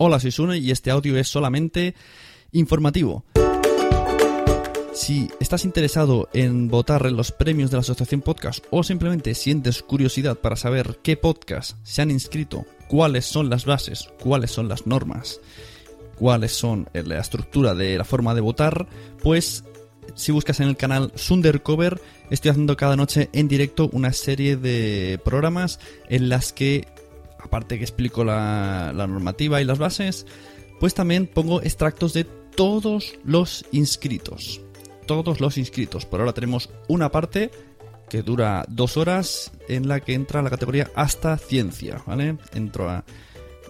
Hola, soy Sune y este audio es solamente informativo. Si estás interesado en votar en los premios de la Asociación Podcast o simplemente sientes curiosidad para saber qué podcast se han inscrito, cuáles son las bases, cuáles son las normas, cuáles son eh, la estructura de la forma de votar, pues si buscas en el canal Sundercover, estoy haciendo cada noche en directo una serie de programas en las que, aparte que explico la, normativa y las bases, pues también pongo extractos de todos los inscritos todos los inscritos. Por ahora tenemos una parte que dura dos horas en la que entra la categoría hasta ciencia, ¿vale? Entra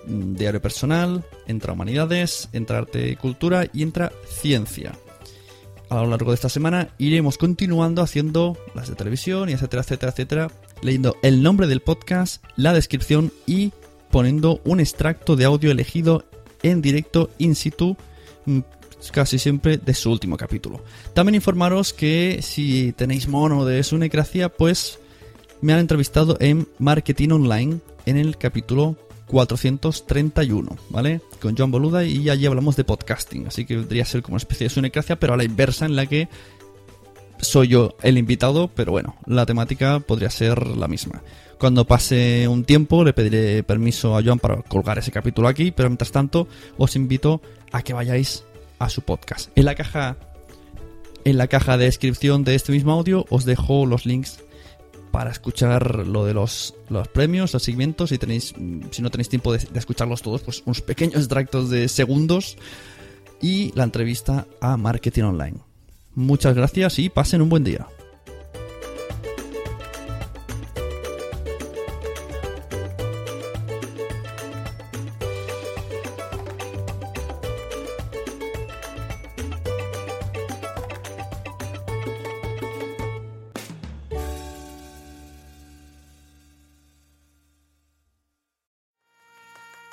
mm, diario personal, entra humanidades, entra arte y cultura y entra ciencia. A lo largo de esta semana iremos continuando haciendo las de televisión y etcétera, etcétera, etcétera, leyendo el nombre del podcast, la descripción y poniendo un extracto de audio elegido en directo in situ mm, casi siempre de su último capítulo. También informaros que si tenéis mono de Sunecracia, pues me han entrevistado en Marketing Online en el capítulo 431, ¿vale? Con Joan Boluda y allí hablamos de podcasting, así que vendría a ser como una especie de Sunecracia, pero a la inversa en la que soy yo el invitado, pero bueno, la temática podría ser la misma. Cuando pase un tiempo le pediré permiso a Joan para colgar ese capítulo aquí, pero mientras tanto os invito a que vayáis a su podcast. En la caja en la caja de descripción de este mismo audio os dejo los links para escuchar lo de los, los premios, los segmentos. Si, tenéis, si no tenéis tiempo de, escucharlos todos, pues unos pequeños extractos de segundos y la entrevista a Marketing Online. Muchas gracias y pasen un buen día.